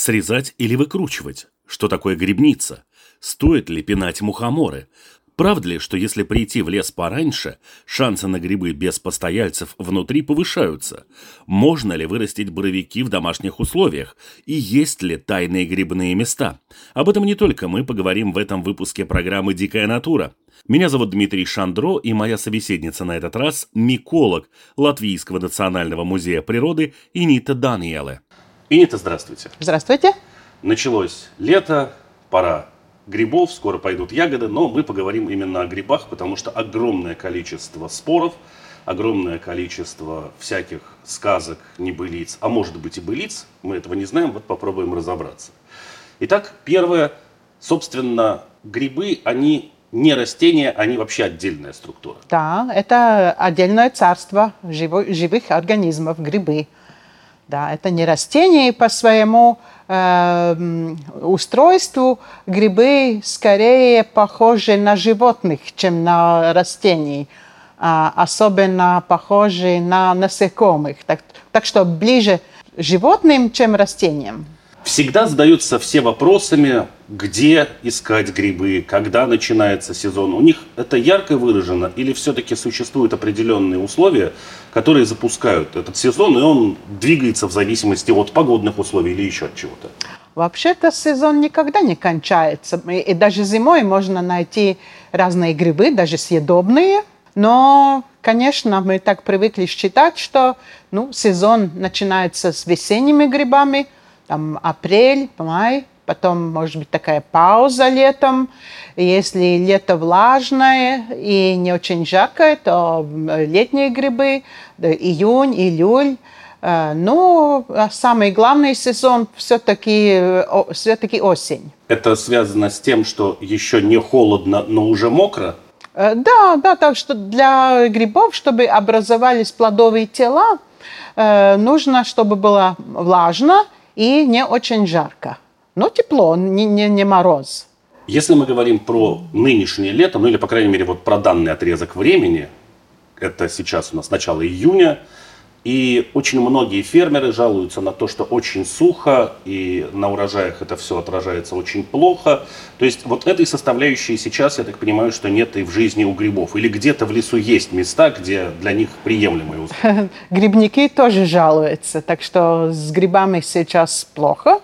Срезать или выкручивать? Что такое грибница? Стоит ли пинать мухоморы? Правда ли, что если прийти в лес пораньше, шансы на грибы без постояльцев внутри повышаются? Можно ли вырастить боровики в домашних условиях? И есть ли тайные грибные места? Об этом не только мы поговорим в этом выпуске программы «Дикая натура». Меня зовут Дмитрий Шандро, и моя собеседница на этот раз – миколог Латвийского национального музея природы Инита Даниэле. Инита, здравствуйте. Здравствуйте. Началось лето, пора грибов, скоро пойдут ягоды, но мы поговорим именно о грибах, потому что огромное количество споров, огромное количество всяких сказок, небылиц, а может быть и былиц, мы этого не знаем, вот попробуем разобраться. Итак, первое, собственно, грибы, они не растения, они вообще отдельная структура. Да, это отдельное царство живых организмов, грибы. Да, это не растения по своему э, устройству. Грибы скорее похожи на животных, чем на растений. А, особенно похожи на насекомых. Так, так что ближе животным, чем растениям всегда задаются все вопросами, где искать грибы, когда начинается сезон. У них это ярко выражено или все-таки существуют определенные условия, которые запускают этот сезон, и он двигается в зависимости от погодных условий или еще от чего-то? Вообще-то сезон никогда не кончается. И даже зимой можно найти разные грибы, даже съедобные. Но, конечно, мы так привыкли считать, что ну, сезон начинается с весенними грибами – там апрель, май, потом может быть такая пауза летом. Если лето влажное и не очень жаркое, то летние грибы, июнь, июль. Э, ну, а самый главный сезон все-таки все осень. Это связано с тем, что еще не холодно, но уже мокро? Э, да, да, так что для грибов, чтобы образовались плодовые тела, э, нужно, чтобы было влажно, и не очень жарко. Но тепло, не, не, не мороз. Если мы говорим про нынешнее лето, ну или, по крайней мере, вот про данный отрезок времени, это сейчас у нас начало июня, и очень многие фермеры жалуются на то, что очень сухо, и на урожаях это все отражается очень плохо. То есть вот этой составляющей сейчас, я так понимаю, что нет и в жизни у грибов. Или где-то в лесу есть места, где для них приемлемые условия. Грибники тоже жалуются, так что с грибами сейчас плохо.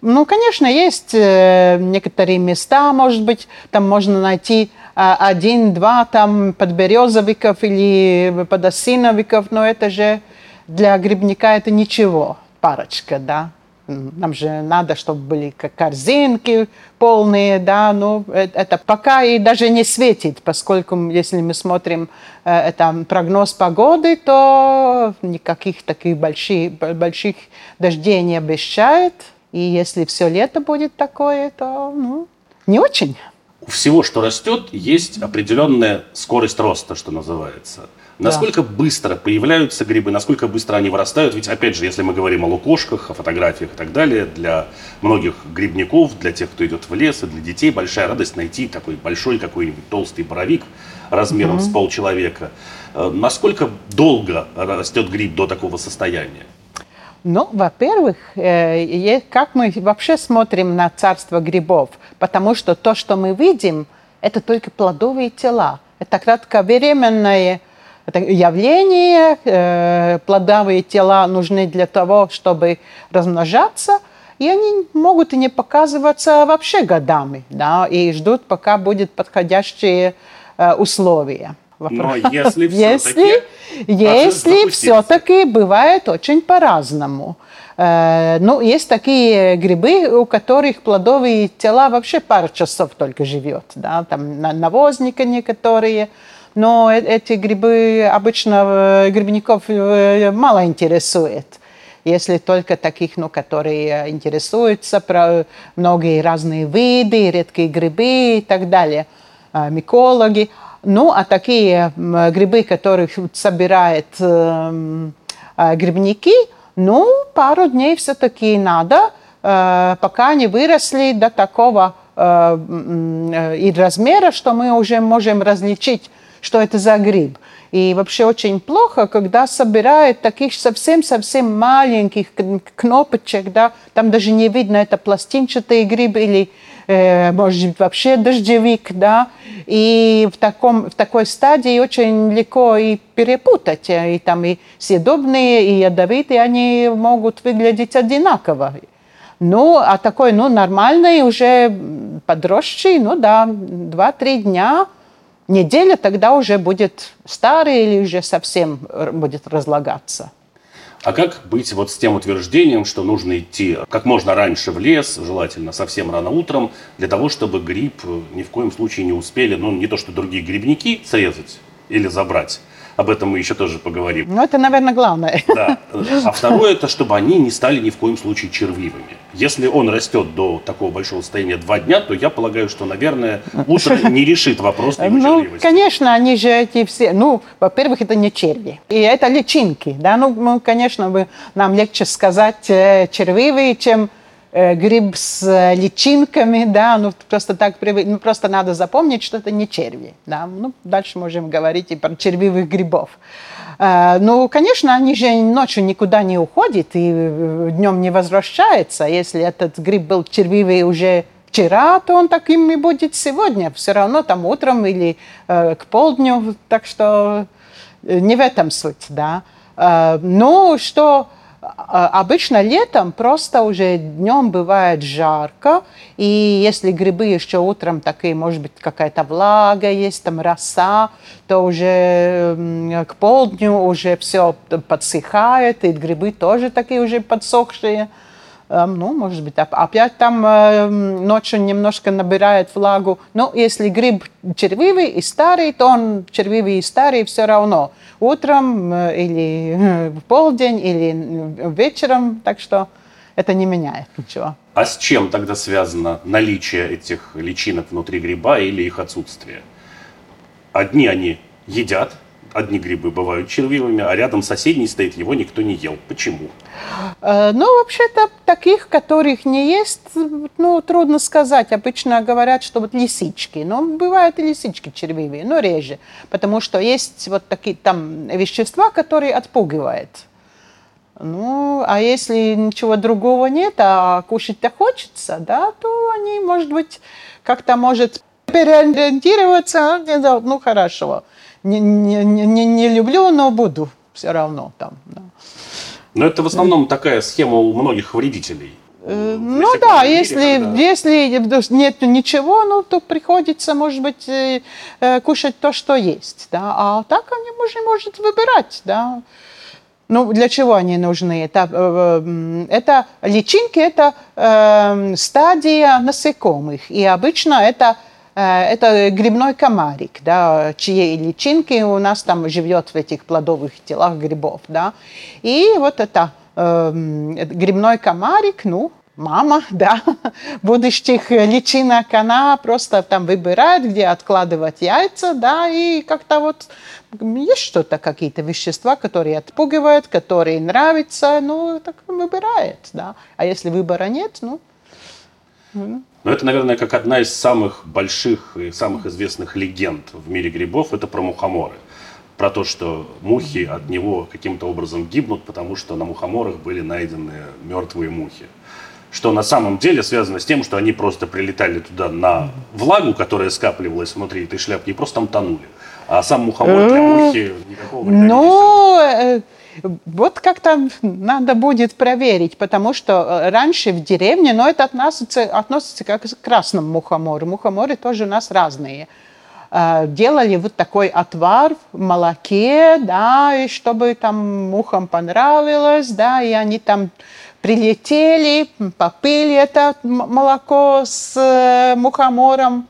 Ну, конечно, есть э, некоторые места, может быть, там можно найти э, один-два там подберезовиков или подосиновиков, но это же для грибника это ничего, парочка, да. Нам же надо, чтобы были корзинки полные, да, ну, э, это пока и даже не светит, поскольку, если мы смотрим э, это прогноз погоды, то никаких таких больших, больших дождей не обещает. И если все лето будет такое, то ну, не очень. У всего, что растет, есть определенная скорость роста, что называется. Насколько да. быстро появляются грибы, насколько быстро они вырастают? Ведь, опять же, если мы говорим о лукошках, о фотографиях и так далее, для многих грибников, для тех, кто идет в лес, и для детей большая радость найти такой большой какой-нибудь толстый боровик размером угу. с полчеловека. Э, насколько долго растет гриб до такого состояния? Ну, во-первых, э, как мы вообще смотрим на царство грибов? Потому что то, что мы видим, это только плодовые тела. Это кратковременное явление. Э, плодовые тела нужны для того, чтобы размножаться, и они могут и не показываться вообще годами, да, и ждут, пока будут подходящие э, условия. Но если все-таки... Если все-таки бывает очень по-разному. Э, ну, есть такие грибы, у которых плодовые тела вообще пару часов только живет. Да? Там навозника некоторые. Но э, эти грибы обычно э, грибников мало интересует. если только таких, ну, которые интересуются про многие разные виды, редкие грибы и так далее, микологи. Ну, а такие грибы, которых собирают э, грибники, ну, пару дней все-таки надо, э, пока они выросли до такого э, и размера, что мы уже можем различить, что это за гриб. И вообще очень плохо, когда собирают таких совсем-совсем маленьких кнопочек, да, там даже не видно, это пластинчатый гриб или э, может быть вообще дождевик, да, и в, таком, в такой стадии очень легко и перепутать, и там и съедобные, и ядовитые, они могут выглядеть одинаково. Ну, а такой, ну, нормальный, уже подросший, ну да, 2-3 дня – неделя тогда уже будет старый или уже совсем будет разлагаться. А как быть вот с тем утверждением, что нужно идти как можно раньше в лес, желательно совсем рано утром, для того, чтобы гриб ни в коем случае не успели, ну не то что другие грибники срезать или забрать, об этом мы еще тоже поговорим. Ну, это, наверное, главное. Да. А второе, это чтобы они не стали ни в коем случае червивыми. Если он растет до такого большого состояния два дня, то я полагаю, что, наверное, утро не решит вопрос его Ну, конечно, они же эти все... Ну, во-первых, это не черви. И это личинки. Да? Ну, ну конечно, нам легче сказать э, червивые, чем гриб с э, личинками, да, ну просто так привык, ну просто надо запомнить, что это не черви, да, ну дальше можем говорить и про червивых грибов. Э, ну, конечно, они же ночью никуда не уходят и днем не возвращаются. Если этот гриб был червивый уже вчера, то он таким и будет сегодня. Все равно там утром или э, к полдню. Так что не в этом суть, да. Э, ну, что обычно летом просто уже днем бывает жарко, и если грибы еще утром такие, может быть, какая-то влага есть, там роса, то уже к полдню уже все подсыхает, и грибы тоже такие уже подсохшие. Эм, ну, может быть, опять там эм, ночью немножко набирает влагу. Но если гриб червивый и старый, то он червивый и старый все равно. Утром э, или э, в полдень, или вечером, так что это не меняет ничего. А с чем тогда связано наличие этих личинок внутри гриба или их отсутствие? Одни они едят, одни грибы бывают червивыми, а рядом соседний стоит, его никто не ел. Почему? Э, ну, вообще-то таких, которых не есть, ну, трудно сказать. Обычно говорят, что вот лисички. Но бывают и лисички червивые, но реже. Потому что есть вот такие там вещества, которые отпугивают. Ну, а если ничего другого нет, а кушать-то хочется, да, то они, может быть, как-то может переориентироваться, ну, хорошо не, не, не, не люблю, но буду все равно там. Да. Но это в основном такая схема у многих вредителей. Э, ну да, если, когда... если нет ничего, ну, то приходится, может быть, э, э, кушать то, что есть. Да? А так они уже может выбирать. Да? Ну, для чего они нужны? Это, это личинки, это э, стадия насекомых. И обычно это это грибной комарик, да, чьи личинки у нас там живет в этих плодовых телах грибов. Да. И вот это э, грибной комарик, ну, мама, да, будущих личинок, она просто там выбирает, где откладывать яйца, да, и как-то вот есть что-то, какие-то вещества, которые отпугивают, которые нравятся, ну, так выбирает, да. А если выбора нет, ну, но это, наверное, как одна из самых больших и самых известных легенд в мире грибов, это про мухоморы. Про то, что мухи от него каким-то образом гибнут, потому что на мухоморах были найдены мертвые мухи. Что на самом деле связано с тем, что они просто прилетали туда на влагу, которая скапливалась внутри этой шляпки, и просто там тонули. А сам мухомор для мухи никакого вреда не вот как-то надо будет проверить, потому что э, раньше в деревне, но это относится, относится как к красному мухомору. Мухоморы тоже у нас разные. Э, делали вот такой отвар в молоке, да, и чтобы там мухам понравилось, да, и они там прилетели, попили это молоко с э, мухомором,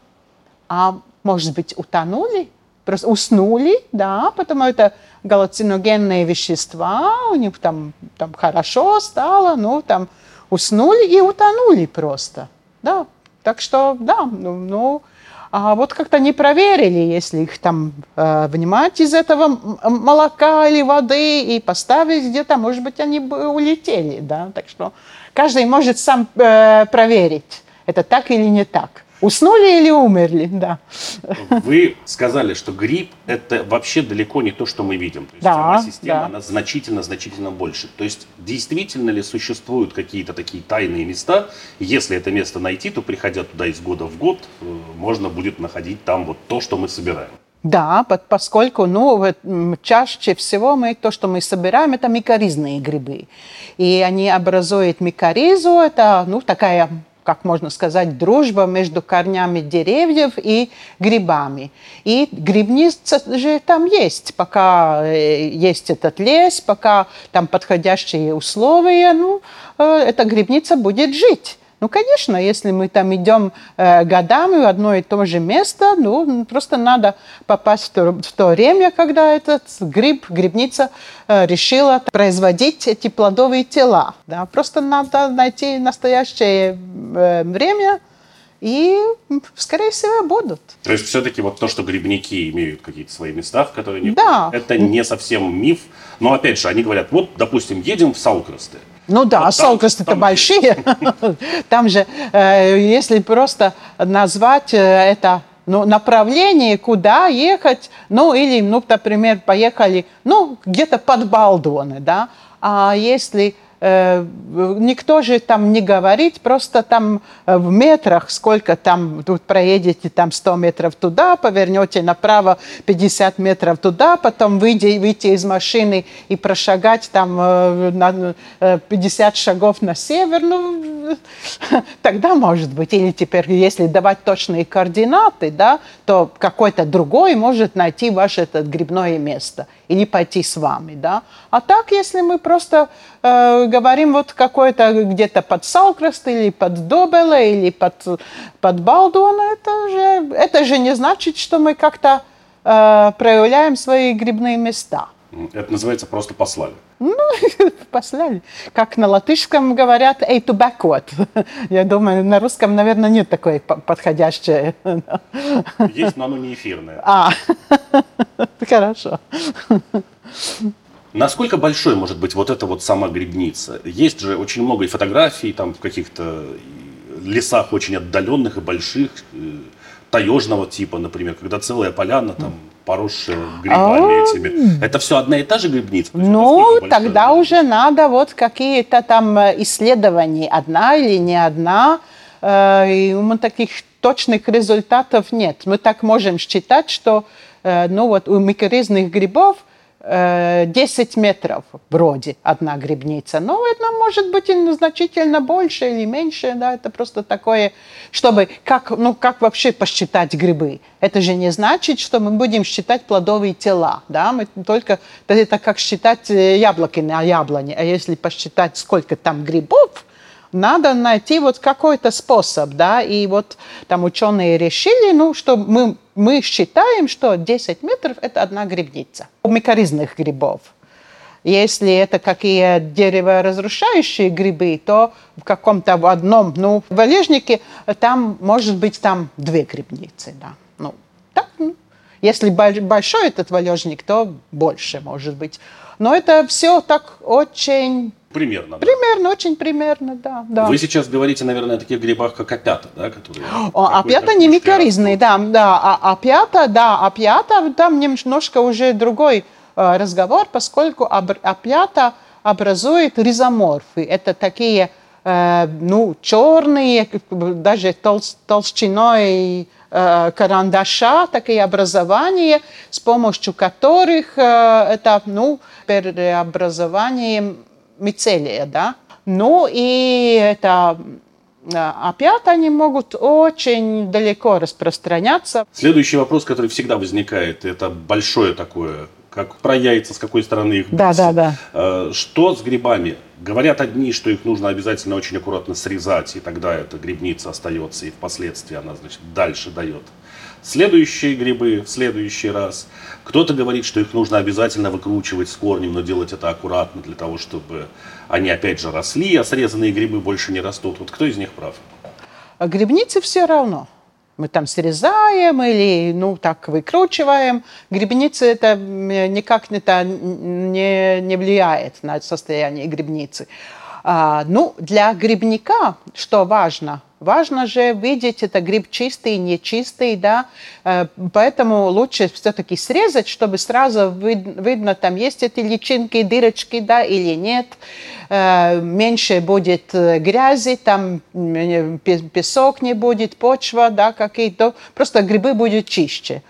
а может быть утонули? Просто уснули, да, потому это галлюциногенные вещества, у них там, там хорошо стало, ну, там уснули и утонули просто, да. Так что, да, ну, ну а вот как-то не проверили, если их там э, вынимать из этого молока или воды и поставить где-то, может быть, они бы улетели, да. Так что каждый может сам э, проверить, это так или не так. Уснули или умерли, да. Вы сказали, что грипп – это вообще далеко не то, что мы видим. То есть да, система, да. она значительно-значительно больше. То есть действительно ли существуют какие-то такие тайные места? Если это место найти, то приходя туда из года в год, э, можно будет находить там вот то, что мы собираем. Да, поскольку ну, чаще всего мы, то, что мы собираем, это микоризные грибы. И они образуют микоризу, это ну, такая как можно сказать, дружба между корнями деревьев и грибами. И грибница же там есть, пока э, есть этот лес, пока там подходящие условия, ну, э, эта грибница будет жить. Ну, конечно, если мы там идем э, годами в одно и то же место, ну, просто надо попасть в то, в то время, когда этот гриб, грибница э, решила производить эти плодовые тела. Да? Просто надо найти настоящее э, время, и, скорее всего, будут. То есть все-таки вот то, что грибники имеют какие-то свои места, в которые не да. это не совсем миф. Но опять же, они говорят, вот, допустим, едем в Саукросты. Ну да, вот Салкосты-то большие. Там же, э, если просто назвать э, это ну, направление, куда ехать, ну или, ну, например, поехали, ну, где-то под Балдоны, да, а если никто же там не говорит, просто там э, в метрах, сколько там, тут проедете там 100 метров туда, повернете направо 50 метров туда, потом выйти, выйти из машины и прошагать там э, на 50 шагов на север, ну, тогда может быть. Или теперь, если давать точные координаты, да, то какой-то другой может найти ваше это грибное место или пойти с вами, да. А так, если мы просто э, говорим вот какое-то где-то под Салкрест или под Добела или под, под Балдуна, это же, это же не значит, что мы как-то э, проявляем свои грибные места. Это называется просто послали. Ну, послали. Как на латышском говорят, «эй, backward». Я думаю, на русском, наверное, нет такой подходящей. Есть, но оно не эфирное. А, хорошо. Насколько большой может быть вот эта вот сама грибница? Есть же очень много и фотографий там в каких-то лесах очень отдаленных и больших, таежного типа, например, когда целая поляна там поросшая грибами а. этими. Это все одна и та же грибница? Ну, тогда уже надо вот какие-то там э, исследования, одна или не одна. Э, и нас таких точных результатов нет. Мы так можем считать, что ну вот у микоризных грибов 10 метров вроде одна грибница. Но это может быть и значительно больше или меньше. Да, это просто такое, чтобы как, ну, как вообще посчитать грибы. Это же не значит, что мы будем считать плодовые тела. Да? Мы только, это как считать э, яблоки на яблоне. А если посчитать, сколько там грибов, надо найти вот какой-то способ, да, и вот там ученые решили, ну, что мы, мы считаем, что 10 метров – это одна грибница у микоризных грибов. Если это какие дереворазрушающие грибы, то в каком-то в одном, ну, валежнике там может быть там две грибницы, да. Ну, так, ну. Если большой этот валежник, то больше может быть. Но это все так очень Примерно. Да. Примерно, очень примерно, да, да. Вы сейчас говорите, наверное, о таких грибах, как опята, да, которые. О, опята не микоризные, да, да. А опята, да, опята, там немножко уже другой э, разговор, поскольку опята образует ризоморфы. Это такие, э, ну, черные, даже тол толщиной э, карандаша, такие образования, с помощью которых э, это, ну, преобразованием мицелия, да. Ну и это опять они могут очень далеко распространяться. Следующий вопрос, который всегда возникает, это большое такое, как про яйца, с какой стороны их Да, да, да. Э, что с грибами? Говорят одни, что их нужно обязательно очень аккуратно срезать, и тогда эта грибница остается, и впоследствии она, значит, дальше дает следующие грибы в следующий раз. Кто-то говорит, что их нужно обязательно выкручивать с корнем, но делать это аккуратно для того, чтобы они опять же росли, а срезанные грибы больше не растут. Вот кто из них прав? А грибницы все равно. Мы там срезаем или, ну, так выкручиваем. Грибница это никак это не, не влияет на состояние грибницы. А, ну, для грибника, что важно, важно же видеть, это гриб чистый, нечистый, да, э, поэтому лучше все-таки срезать, чтобы сразу вид, видно, там есть эти личинки, дырочки, да, или нет, э, меньше будет э, грязи, там песок не будет, почва, да, какие-то, просто грибы будут чище.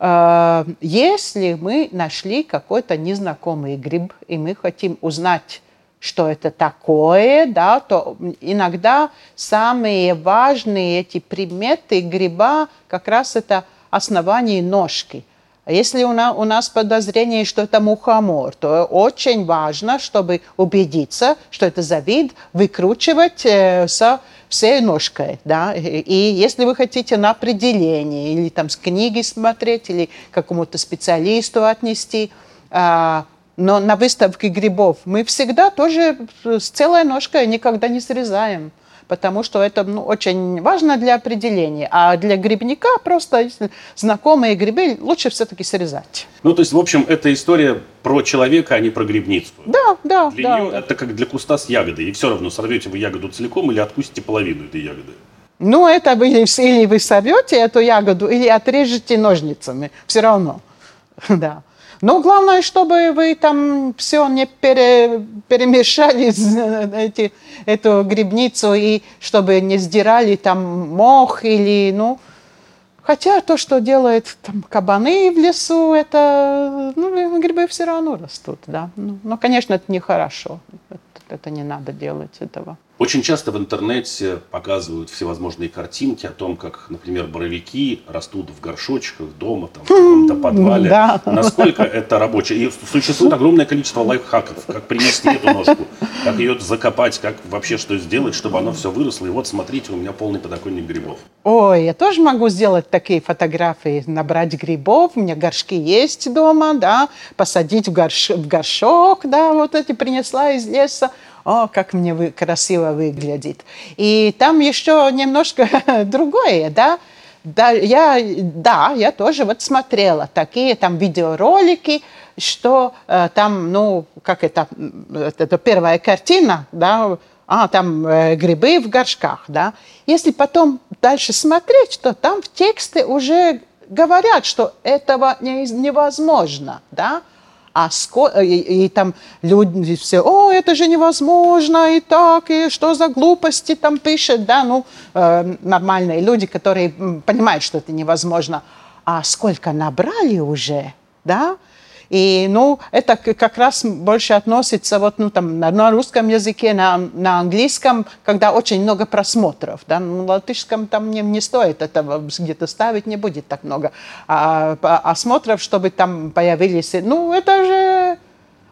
Если мы нашли какой-то незнакомый гриб, и мы хотим узнать, что это такое, да, то иногда самые важные эти приметы гриба как раз это основание ножки. Если у нас, у нас подозрение, что это мухомор, то очень важно, чтобы убедиться, что это за вид, выкручивать э, со всей ножкой. Да? И если вы хотите на определение, или там с книги смотреть, или какому-то специалисту отнести, э, но на выставке грибов мы всегда тоже с целой ножкой никогда не срезаем потому что это ну, очень важно для определения. А для грибника просто знакомые грибы лучше все-таки срезать. Ну, то есть, в общем, это история про человека, а не про грибницу. Да, да. Для да, нее да. это как для куста с ягодой. И все равно, сорвете вы ягоду целиком или откусите половину этой ягоды. Ну, это вы, или вы сорвете эту ягоду, или отрежете ножницами. Все равно. Да. Но главное, чтобы вы там все не пере, перемешали эти, эту грибницу и чтобы не сдирали там мох или, ну, Хотя то, что делают там кабаны в лесу, это, ну, грибы все равно растут, да. Ну, но, конечно, это нехорошо. Это, это не надо делать этого. Очень часто в интернете показывают всевозможные картинки о том, как, например, боровики растут в горшочках дома, там, в каком-то подвале. Да. Насколько это рабочее? И существует огромное количество лайфхаков, как принести эту ножку, как ее закопать, как вообще что сделать, чтобы оно все выросло. И вот, смотрите, у меня полный подоконник грибов. Ой, я тоже могу сделать такие фотографии, набрать грибов, у меня горшки есть дома, да, посадить в, горш... в горшок, да, вот эти принесла из леса о, как мне вы, красиво выглядит. И там еще немножко другое, да, да, я, да, я тоже вот смотрела такие там видеоролики, что э, там, ну, как это, это первая картина, да, а, там э, грибы в горшках, да. Если потом дальше смотреть, то там в тексте уже говорят, что этого не, невозможно, да. А ско... и, и там люди все, о, это же невозможно, и так, и что за глупости там пишет, да, ну, э, нормальные люди, которые понимают, что это невозможно. А сколько набрали уже, да, и, ну, это как раз больше относится вот, ну, там, на, на русском языке, на, на английском, когда очень много просмотров, да, на латышском там не, не стоит этого где-то ставить, не будет так много а, осмотров, чтобы там появились, ну, это же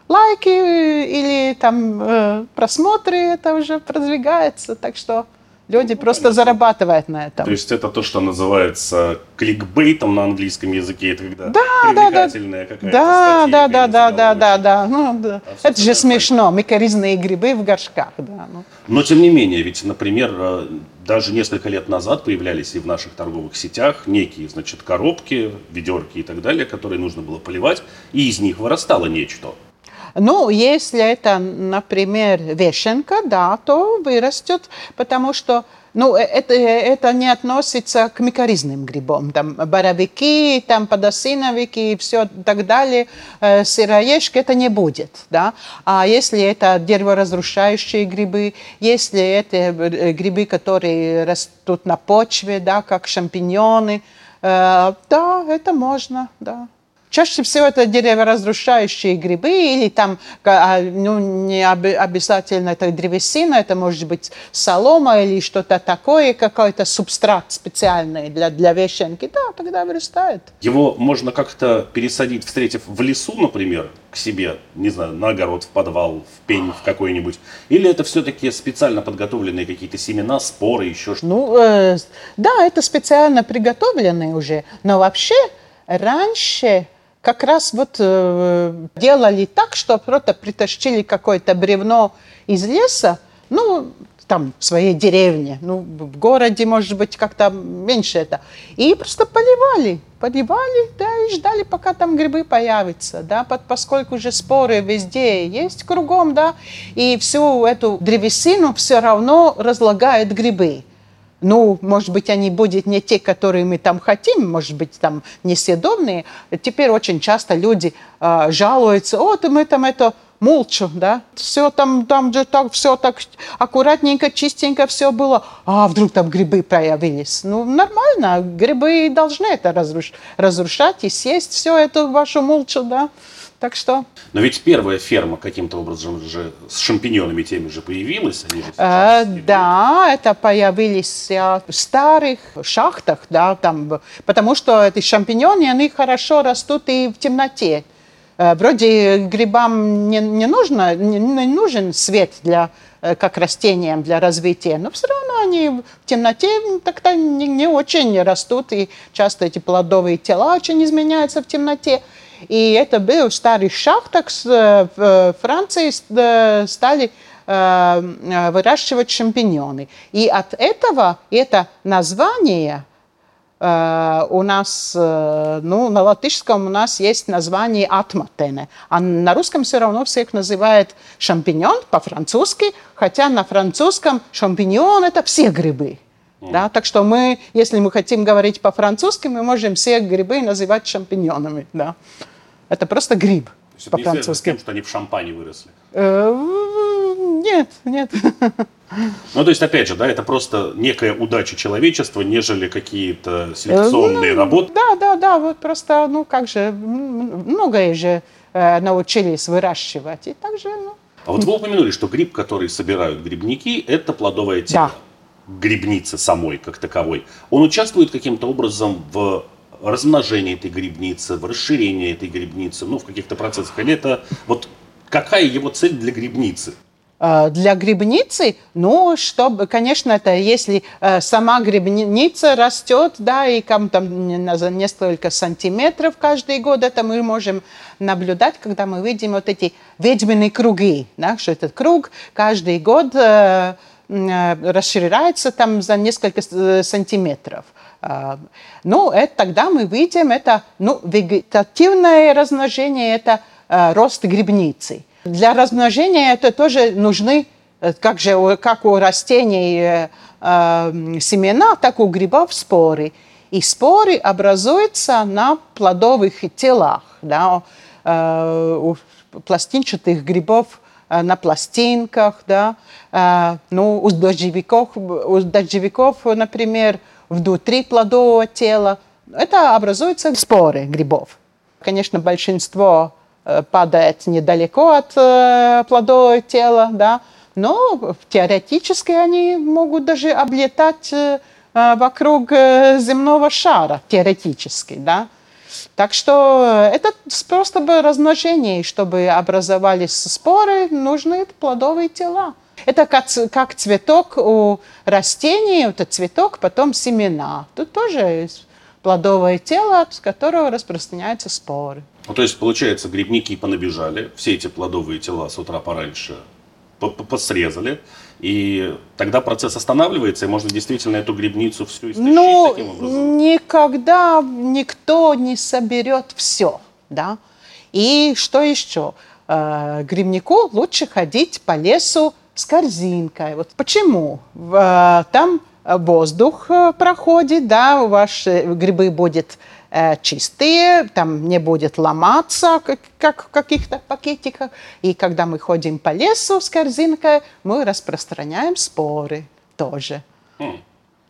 лайки или там э, просмотры, это уже продвигается, так что Люди ну, просто понятно. зарабатывают на этом. То есть это то, что называется кликбейтом на английском языке, это когда да, привлекательная да, какая-то да, статья. Да, да, да, да, да, ну, да. А это же смешно, микоризные грибы в горшках. Да, ну. Но тем не менее, ведь, например, э, даже несколько лет назад появлялись и в наших торговых сетях некие, значит, коробки, ведерки и так далее, которые нужно было поливать, и из них вырастало нечто. Ну, если это, например, вешенка, да, то вырастет, потому что ну, э, это, это не относится к микоризным грибам. Там боровики, там подосиновики и все так далее. Э, сыроежки это не будет. Да? А если это дереворазрушающие грибы, если это э, грибы, которые растут на почве, да, как шампиньоны, да, это можно, да. Чаще всего это дереворазрушающие грибы или там, а, ну, не обязательно это древесина, это может быть солома или что-то такое, какой-то субстрат специальный для, для вещенки. Да, тогда вырастает. Его можно как-то пересадить, встретив в лесу, например, к себе, не знаю, на огород, в подвал, в пень в какой-нибудь? Или это все-таки специально подготовленные какие-то семена, споры, еще что-то? Ну, э, да, это специально приготовленные уже. Но вообще раньше как раз вот э, делали так, что просто притащили какое-то бревно из леса, ну, там, в своей деревне, ну, в городе, может быть, как-то меньше это, и просто поливали, поливали, да, и ждали, пока там грибы появятся, да, поскольку уже споры везде есть кругом, да, и всю эту древесину все равно разлагают грибы. Ну, может быть, они будут не те, которые мы там хотим, может быть, там несъедобные. Теперь очень часто люди э, жалуются, вот мы там это молча, да, все там, там же так, все так аккуратненько, чистенько все было, а вдруг там грибы появились. Ну, нормально, грибы должны это разруш разрушать и съесть все это вашу молча, да. Так что... Но ведь первая ферма каким-то образом же с шампиньонами теми же появилась. Они же э, да, это появились в старых шахтах, да, там, потому что эти шампиньоны, они хорошо растут и в темноте. Э, вроде грибам не, не, нужно, не, не нужен свет для, э, как растениям для развития, но все равно они в темноте так-то не, не очень растут, и часто эти плодовые тела очень изменяются в темноте. И это был старый шахтах э, в Франции стали выращивать шампиньоны. И от этого это название – Э, у нас, э, ну, на латышском у нас есть название атматене, а на русском все равно всех называют шампиньон по-французски, хотя на французском шампиньон – это все грибы. Mm. Да, так что мы, если мы хотим говорить по-французски, мы можем все грибы называть шампиньонами. Да. Это просто гриб по-французски. Тем, что они в шампане выросли? Э, нет, нет. Ну, то есть, опять же, да, это просто некая удача человечества, нежели какие-то селекционные ну, работы. Да, да, да, вот просто, ну, как же, многое же э, научились выращивать, и также, ну. А вот вы упомянули, что гриб, который собирают грибники, это плодовое тело. Да. Грибницы самой, как таковой. Он участвует каким-то образом в размножении этой грибницы, в расширении этой грибницы, ну, в каких-то процессах. Или это вот какая его цель для грибницы? Э, для грибницы, ну, чтобы, конечно, это если э, сама грибница растет, да, и там, там за несколько сантиметров каждый год, это мы можем наблюдать, когда мы видим вот эти ведьминые круги, да, что этот круг каждый год э, расширяется там за несколько э, сантиметров. Э, ну, это, тогда мы видим, это, ну, вегетативное размножение, это э, рост грибницы. Для размножения это тоже нужны, э, как, же, как у растений э, э, семена, так у грибов споры. И споры образуются на плодовых телах. Да? Э, у пластинчатых грибов э, на пластинках, да, э, ну, у дождевиков, у дождевиков, например, внутри плодового тела, это образуются споры грибов. Конечно, большинство Э, падает недалеко от э, плодового тела, да, но теоретически они могут даже облетать э, вокруг земного шара, теоретически, да. Так что это просто бы размножение, чтобы образовались споры, нужны плодовые тела. Это как, как цветок у растений, это цветок, потом семена. Тут тоже плодовое тело, с которого распространяются споры. Ну, то есть, получается, грибники понабежали, все эти плодовые тела с утра пораньше посрезали, и тогда процесс останавливается, и можно действительно эту грибницу всю истощить ну, таким образом? никогда никто не соберет все, да. И что еще? Э, грибнику лучше ходить по лесу с корзинкой. Вот почему? Э, там воздух э, проходит, да, ваши грибы будут Э, чистые, там не будет ломаться, как, как в каких-то пакетиках. И когда мы ходим по лесу с корзинкой, мы распространяем споры тоже. Mm.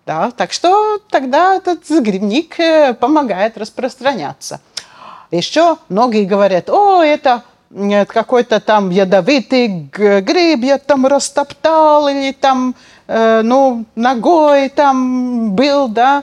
Да, так что тогда этот грибник э, помогает распространяться. Еще многие говорят, о, это какой-то там ядовитый гриб я там растоптал или там, э, ну, ногой там был, да,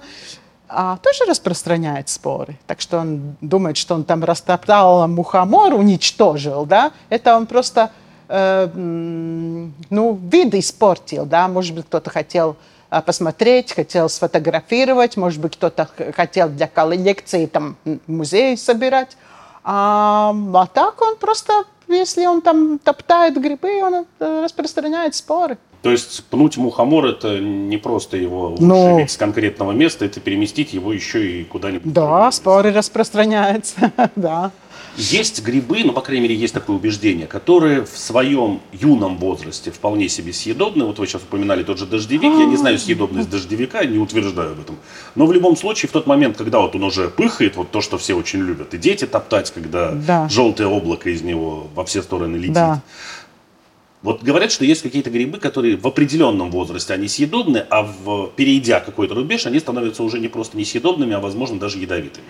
тоже распространяет споры. Так что он думает, что он там растоптал мухомор, уничтожил, да, это он просто, э, ну, вид испортил, да, может быть, кто-то хотел э, посмотреть, хотел сфотографировать, может быть, кто-то хотел для коллекции там музей собирать, а, а так он просто, если он там топтает грибы, он э, распространяет споры. То есть пнуть мухомор это не просто его ну, с конкретного места, это переместить его еще и куда-нибудь. Да, споры распространяются, да. Есть грибы, ну, по крайней мере, есть такое убеждение, которые в своем юном возрасте вполне себе съедобны. Вот вы сейчас упоминали тот же дождевик. Я не знаю съедобность дождевика, не утверждаю об этом. Но в любом случае, в тот момент, когда вот он уже пыхает, вот то, что все очень любят, и дети топтать, когда да. желтое облако из него во все стороны летит. Да. Вот говорят, что есть какие-то грибы, которые в определенном возрасте они съедобны, а в, перейдя какой-то рубеж, они становятся уже не просто несъедобными, а, возможно, даже ядовитыми.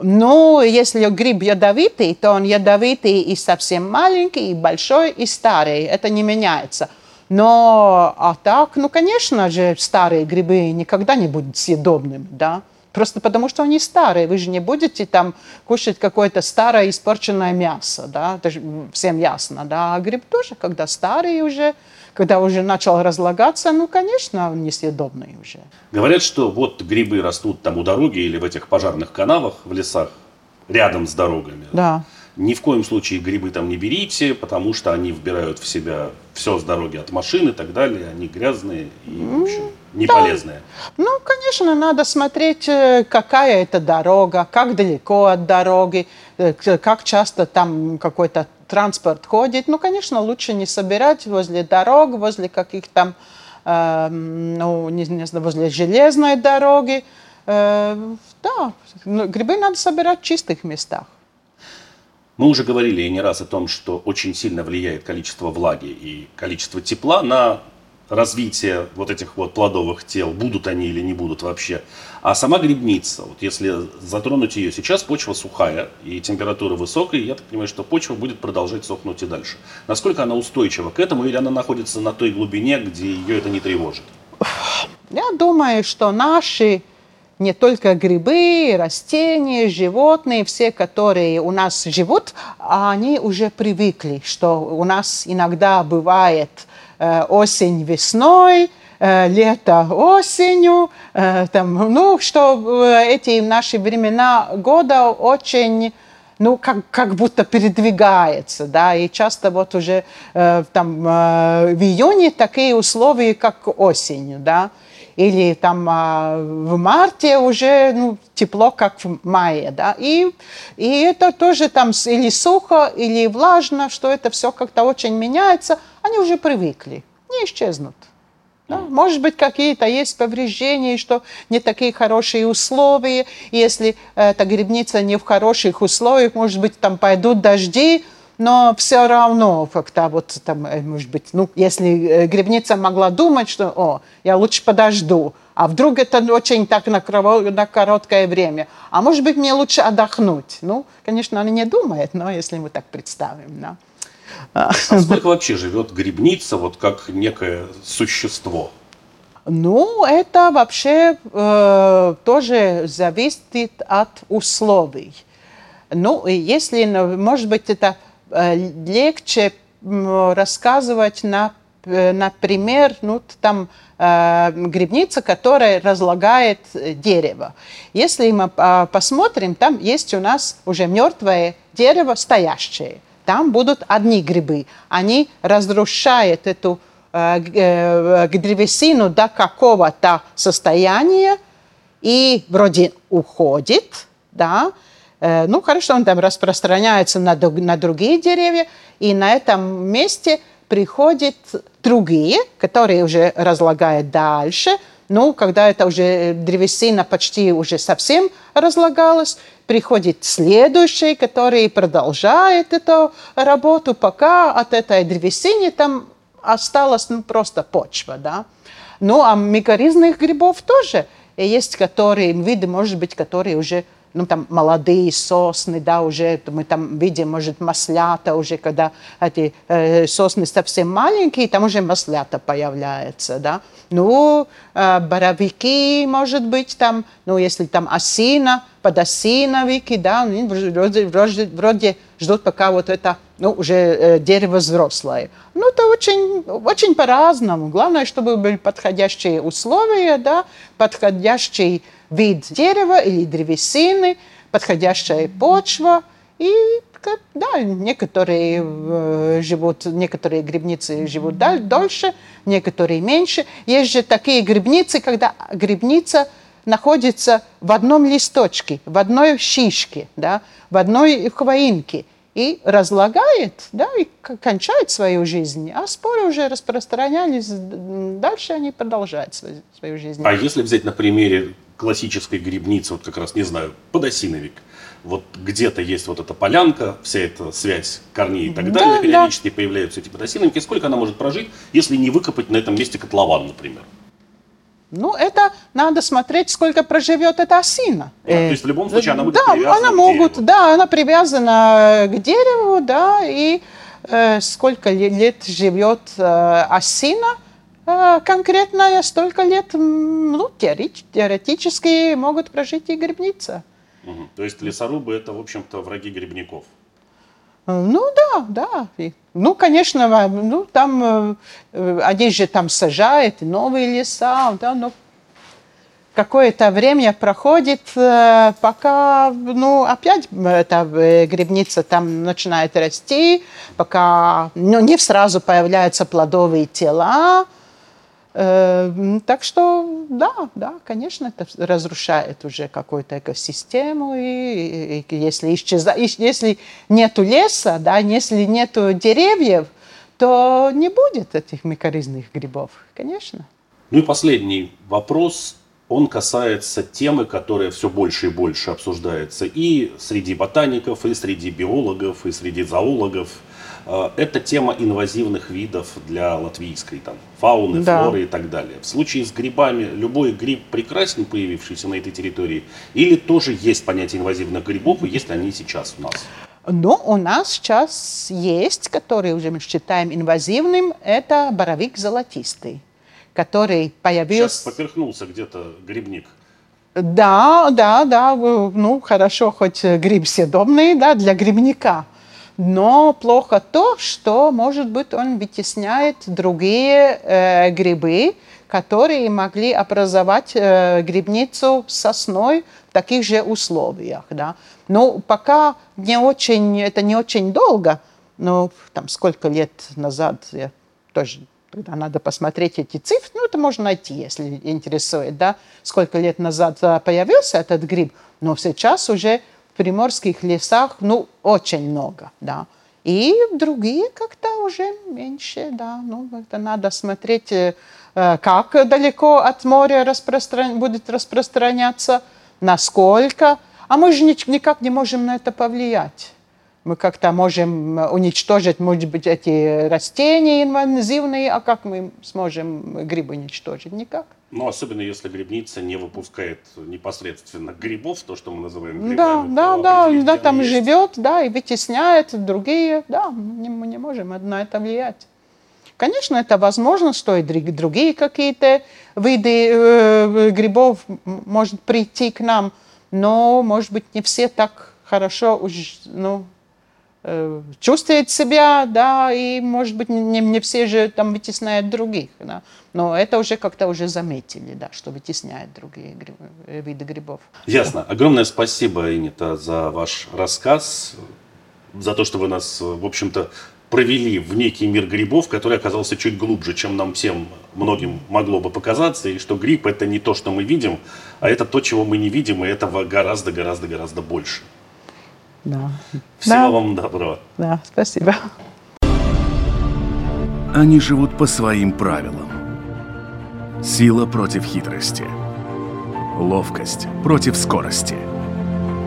Ну, если гриб ядовитый, то он ядовитый и совсем маленький, и большой, и старый. Это не меняется. Но, а так, ну, конечно же, старые грибы никогда не будут съедобными, да. Просто потому, что они старые. Вы же не будете там кушать какое-то старое испорченное мясо, да, это же всем ясно, да. А гриб тоже, когда старый уже, когда уже начал разлагаться, ну, конечно, он несъедобный уже. Говорят, что вот грибы растут там у дороги или в этих пожарных канавах в лесах, рядом с дорогами. Да. Ни в коем случае грибы там не берите, потому что они вбирают в себя все с дороги от машины и так далее. Они грязные и, в общем, не да. Ну, конечно, надо смотреть, э, какая это дорога, как далеко от дороги, э, как часто там какой-то транспорт ходит. Ну, конечно, лучше не собирать возле дорог, возле каких-то, э, ну, не, не знаю, возле железной дороги. Э, да, грибы надо собирать в чистых местах. Мы уже говорили не раз о том, что очень сильно влияет количество влаги и количество тепла на развитие вот этих вот плодовых тел, будут они или не будут вообще. А сама грибница, вот если затронуть ее, сейчас почва сухая и температура высокая, я так понимаю, что почва будет продолжать сохнуть и дальше. Насколько она устойчива к этому или она находится на той глубине, где ее это не тревожит? Я думаю, что наши не только грибы, растения, животные, все, которые у нас живут, они уже привыкли, что у нас иногда бывает осень весной, э, лето осенью, э, там, ну, что эти наши времена года очень ну, как, как будто передвигается, да, и часто вот уже э, там э, в июне такие условия, как осенью, да, или там а, в марте уже ну, тепло, как в мае, да, и, и это тоже там или сухо, или влажно, что это все как-то очень меняется, они уже привыкли, не исчезнут. Да? Может быть, какие-то есть повреждения, что не такие хорошие условия. Если эта грибница не в хороших условиях, может быть, там пойдут дожди, но все равно как-то вот там, э, может быть, ну, если э, грибница могла думать, что, о, я лучше подожду, а вдруг это очень так на, на короткое время, а может быть, мне лучше отдохнуть. Ну, конечно, она не думает, но если мы так представим, да. А сколько вообще живет грибница, вот как некое существо? Ну, это вообще э, тоже зависит от условий. Ну, если, может быть, это легче рассказывать на, э, например, ну, там э, грибница, которая разлагает дерево. Если мы посмотрим, там есть у нас уже мертвое дерево стоящее. Там будут одни грибы. Они разрушают эту древесину до какого-то состояния и вроде уходит, да, Э, ну, хорошо, он там распространяется на, на другие деревья, и на этом месте приходят другие, которые уже разлагают дальше. Ну, когда это уже древесина почти уже совсем разлагалась, приходит следующий, который продолжает эту работу, пока от этой древесины там осталась ну, просто почва, да. Ну, а микоризных грибов тоже есть, которые, виды, может быть, которые уже ну, там молодые сосны, да, уже мы там видим, может, маслята уже, когда эти э, сосны совсем маленькие, там уже маслята появляются, да. Ну, э, боровики, может быть, там, ну, если там осина, подосиновики, да, они вроде, вроде, вроде ждут, пока вот это, ну, уже э, дерево взрослое. Ну, это очень, очень по-разному. Главное, чтобы были подходящие условия, да, подходящий вид дерева или древесины, подходящая почва и да, некоторые э, живут, некоторые грибницы живут дольше, некоторые меньше. Есть же такие грибницы, когда грибница находится в одном листочке, в одной шишке, да, в одной хвоинке и разлагает, да, и кончает свою жизнь. А споры уже распространялись, дальше они продолжают свою, свою жизнь. А если взять на примере классической грибницы, вот как раз, не знаю, подосиновик, вот где-то есть вот эта полянка, вся эта связь корней и так да, далее, периодически да. появляются эти подосиновики, сколько она может прожить, если не выкопать на этом месте котлован, например? Ну, это надо смотреть, сколько проживет эта осина. А, то есть в любом случае она будет да, привязана она к могут, дереву. Да, она привязана к дереву, да, и э, сколько лет живет э, осина – а, конкретная столько лет, ну, теоретически могут прожить и грибница. Угу. То есть лесорубы это, в общем-то, враги грибников? Ну да, да. И, ну, конечно, ну, там э, они же там сажают новые леса, да, но какое-то время проходит, э, пока, ну, опять эта э, грибница там начинает расти, пока, ну, не сразу появляются плодовые тела, так что, да, да, конечно, это разрушает уже какую-то экосистему, и, и, если, исчезает, если нету леса, да, если нету деревьев, то не будет этих микоризных грибов, конечно. Ну и последний вопрос, он касается темы, которая все больше и больше обсуждается и среди ботаников, и среди биологов, и среди зоологов – Э, это тема инвазивных видов для латвийской там, фауны, да. флоры и так далее. В случае с грибами, любой гриб прекрасен, появившийся на этой территории, или тоже есть понятие инвазивных грибов, и есть ли они сейчас у нас? Ну, у нас сейчас есть, который уже мы считаем инвазивным, это боровик золотистый, который появился... Сейчас поперхнулся где-то грибник. Да, да, да, ну, хорошо, хоть гриб съедобный, да, для грибника – но плохо то, что, может быть, он вытесняет другие э, грибы, которые могли образовать э, грибницу сосной в таких же условиях. Да. Но пока не очень, это не очень долго, но там сколько лет назад, я тоже тогда надо посмотреть эти цифры, ну это можно найти, если интересует, да, сколько лет назад э, появился этот гриб, но сейчас уже приморских лесах, ну, очень много, да. И другие как-то уже меньше, да. Ну, это надо смотреть, э, как далеко от моря распростран... будет распространяться, насколько. А мы же никак не можем на это повлиять. Мы как-то можем уничтожить, может быть, эти растения инвазивные, а как мы сможем грибы уничтожить? Никак. Ну, особенно если грибница не выпускает непосредственно грибов, то, что мы называем грибами. Да, да, да, да, там есть. живет, да, и вытесняет другие, да, мы не можем на это влиять. Конечно, это возможно, что и другие какие-то виды э, грибов может прийти к нам, но, может быть, не все так хорошо уж, ну, Э, чувствует себя, да, и, может быть, не, не все же там вытесняют других, да. Но это уже как-то уже заметили, да, что вытесняют другие гриб, э, виды грибов. Ясно. Огромное спасибо, Инита, за ваш рассказ, за то, что вы нас, в общем-то, провели в некий мир грибов, который оказался чуть глубже, чем нам всем многим могло бы показаться, и что гриб это не то, что мы видим, а это то, чего мы не видим, и этого гораздо-гораздо-гораздо больше. Да. Всего да. вам доброго. Да, спасибо. Они живут по своим правилам. Сила против хитрости. Ловкость против скорости.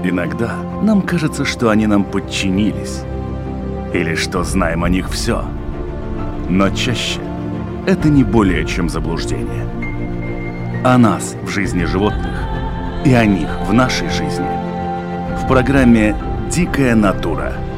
Иногда нам кажется, что они нам подчинились. Или что знаем о них все. Но чаще это не более чем заблуждение. О нас в жизни животных и о них в нашей жизни – программе «Дикая натура».